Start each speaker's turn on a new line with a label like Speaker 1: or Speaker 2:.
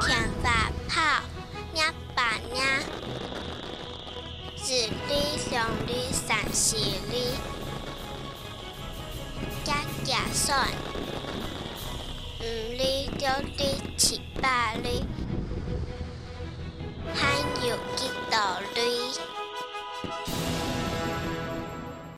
Speaker 1: 天发跑，捏把捏，日里两里三四里，加加算，五里六里七八里。